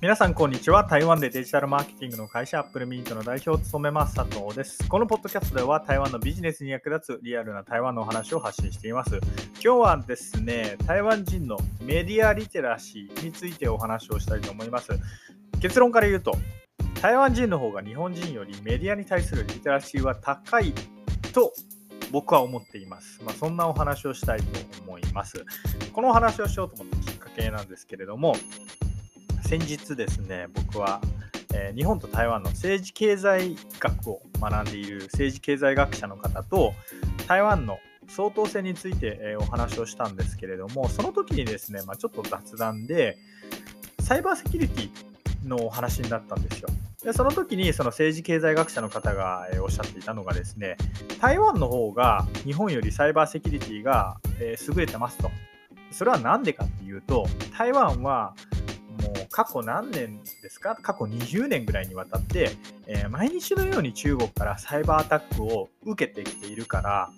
皆さん、こんにちは。台湾でデジタルマーケティングの会社、アップルミントの代表を務めます、佐藤です。このポッドキャストでは、台湾のビジネスに役立つリアルな台湾のお話を発信しています。今日はですね、台湾人のメディアリテラシーについてお話をしたいと思います。結論から言うと、台湾人の方が日本人よりメディアに対するリテラシーは高いと僕は思っています。まあ、そんなお話をしたいと思います。このお話をしようと思ったきっかけなんですけれども、先日ですね、僕は、えー、日本と台湾の政治経済学を学んでいる政治経済学者の方と台湾の総統選について、えー、お話をしたんですけれども、その時にですね、まあ、ちょっと雑談で、サイバーセキュリティのお話になったんですよ。でその時にその政治経済学者の方が、え、おっしゃっていたのがですね、台湾の方が日本よりサイバーセキュリティが、え、優れてますと。それは何でかっていうと、台湾はもう過去何年ですか？過去20年ぐらいにわたって、えー、毎日のように中国からサイバーアタックを受けてきているから、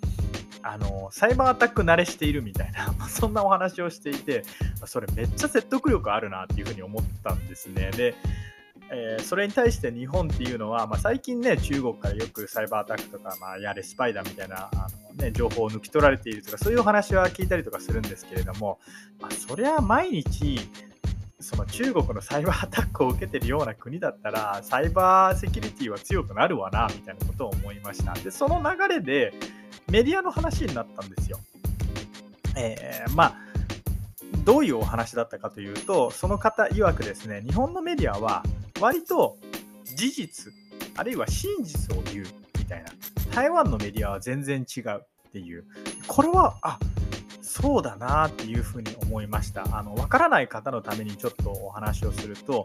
あのサイバーアタック慣れしているみたいな、そんなお話をしていて、それめっちゃ説得力あるなっていうふうに思ったんですね。で、えー、それに対して日本っていうのは、まあ、最近ね、中国からよくサイバーアタックとか、まあ、やれスパイダーみたいなあの、ね、情報を抜き取られているとか、そういうお話は聞いたりとかするんですけれども、まあ、そりゃ毎日、その中国のサイバーアタックを受けてるような国だったら、サイバーセキュリティは強くなるわな、みたいなことを思いました。で、その流れでメディアの話になったんですよ。えー、まあ、どういうお話だったかというと、その方曰くですね、日本のメディアは割と事実、あるいは真実を言うみたいな。台湾のメディアは全然違うっていう。これは、あそうだなっていうふうに思いました。あの、わからない方のためにちょっとお話をすると、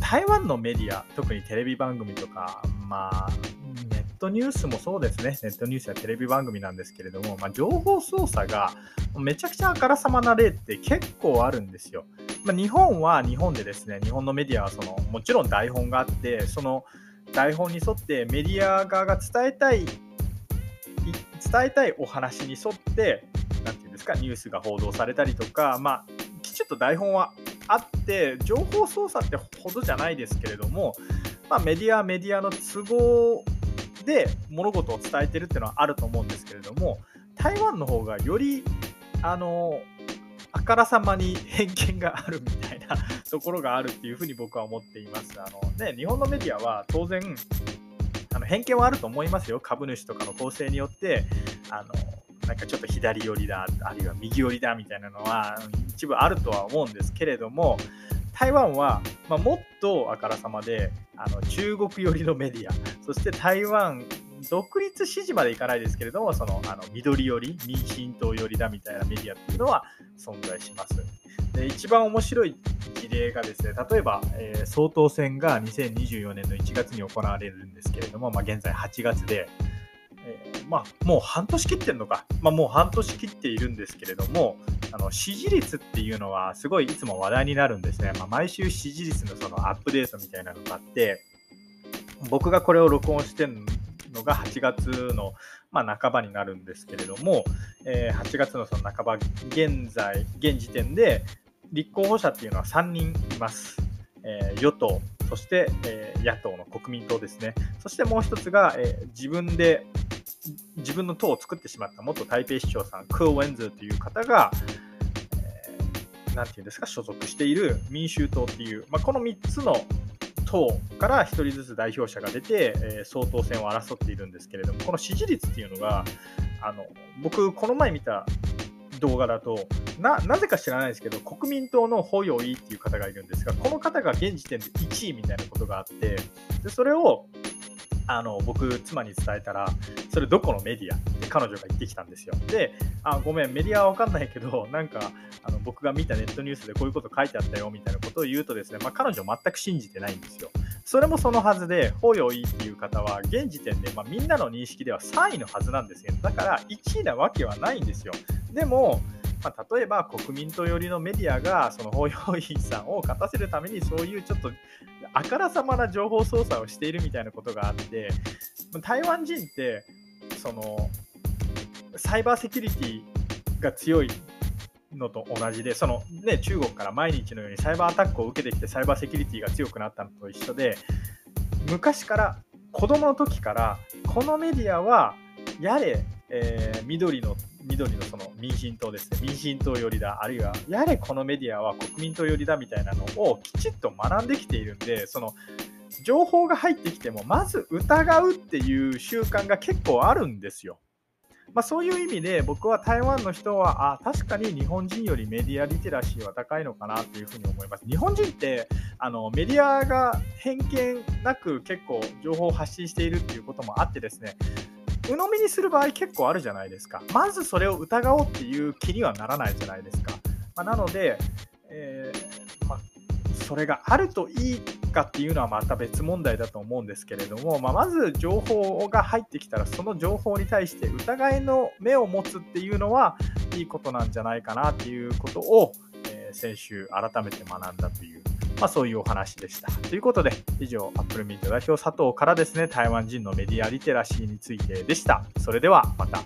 台湾のメディア、特にテレビ番組とか、まあ、ネットニュースもそうですね、ネットニュースやテレビ番組なんですけれども、まあ、情報操作がめちゃくちゃあからさまな例って結構あるんですよ。まあ、日本は日本でですね、日本のメディアはそのもちろん台本があって、その台本に沿ってメディア側が伝えたい伝えたいお話に沿ってなんていうんですか、ニュースが報道されたりとか、まあ、きちっと台本はあって、情報操作ってほどじゃないですけれども、まあ、メディア、メディアの都合で物事を伝えてるっていうのはあると思うんですけれども、台湾の方がより、あの、あからさまに偏見があるみたいなところがあるっていうふうに僕は思っています。あのね、日本のメディアは当然あの偏見はあると思いますよ。株主とかの構成によってあのなんかちょっと左寄りだ、あるいは右寄りだみたいなのは一部あるとは思うんですけれども、台湾は、まあ、もっとあからさまであの中国寄りのメディア、そして台湾独立支持までいかないですけれども、そのあの緑寄り、民進党寄りだみたいなメディアっていうのは存在します。で一番面白い事例がですね、例えば、えー、総統選が2024年の1月に行われるんですけれども、まあ、現在8月で、えー、まあ、もう半年切ってるのか、まあ、もう半年切っているんですけれども、あの支持率っていうのはすごいいつも話題になるんですね。まあ、毎週支持率のそのアップデートみたいなのがあって、僕がこれを録音してるのが8月の、まあ、半ばになるんですけれども、えー、8月のその半ば、現在、現時点で立候補者っていうのは3人います。えー、与党、そして、えー、野党の国民党ですね。そしてもう一つが、えー、自分で自分の党を作ってしまった元台北市長さん、クー・ウェンズという方が、えー、なんていうんですか、所属している民衆党っていう、まあ、この3つの党から1人ずつ代表者が出て、えー、総統選を争っているんですけれども、この支持率っていうのが、あの僕、この前見た動画だとな、なぜか知らないですけど、国民党のホヨイっていう方がいるんですが、この方が現時点で1位みたいなことがあって、でそれをあの僕、妻に伝えたら、それどこのメディア？って彼女が言ってきたんですよ。で、あごめん、メディアは分かんないけど、なんかあの僕が見たネットニュースでこういうこと書いてあったよみたいなことを言うとですね、まあ、彼女全く信じてないんですよ。それもそのはずで、ほよいっていう方は、現時点で、まあ、みんなの認識では3位のはずなんですよ。だから1位なわけはないんですよ。でも、まあ、例えば国民党寄りのメディアがそのホイホイさんを勝たせるためにそういうちょっとあからさまな情報操作をしているみたいなことがあって台湾人ってそのサイバーセキュリティが強いのと同じで、そのね、中国から毎日のようにサイバーアタックを受けてきて、サイバーセキュリティが強くなったのと一緒で、昔から子供の時からこのメディアはやれ、えー、緑の緑のその民進党ですね民進党寄りだあるいはやれこのメディアは国民党寄りだみたいなのをきちっと学んできているんでその情報が入ってきてもまず疑うっていう習慣が結構あるんですよ。まあ、そういう意味で僕は台湾の人はあ確かに日本人よりメディアリテラシーは高いのかなというふうに思います。日本人ってあのメディアが偏見なく結構情報を発信しているっていうこともあってですね鵜呑みにする場合結構あるじゃないですか。まずそれを疑おうっていう気にはならないじゃないですか。まあ、なので、えー、まあ、それがあるといいかっていうのはまた別問題だと思うんですけれども、まあ、まず情報が入ってきたらその情報に対して疑いの目を持つっていうのはいいことなんじゃないかなっていうことを、えー、先週改めて学んだというまあ、そういうお話でした。ということで、以上、アップルミント代表佐藤からですね、台湾人のメディアリテラシーについてでした。それではまた。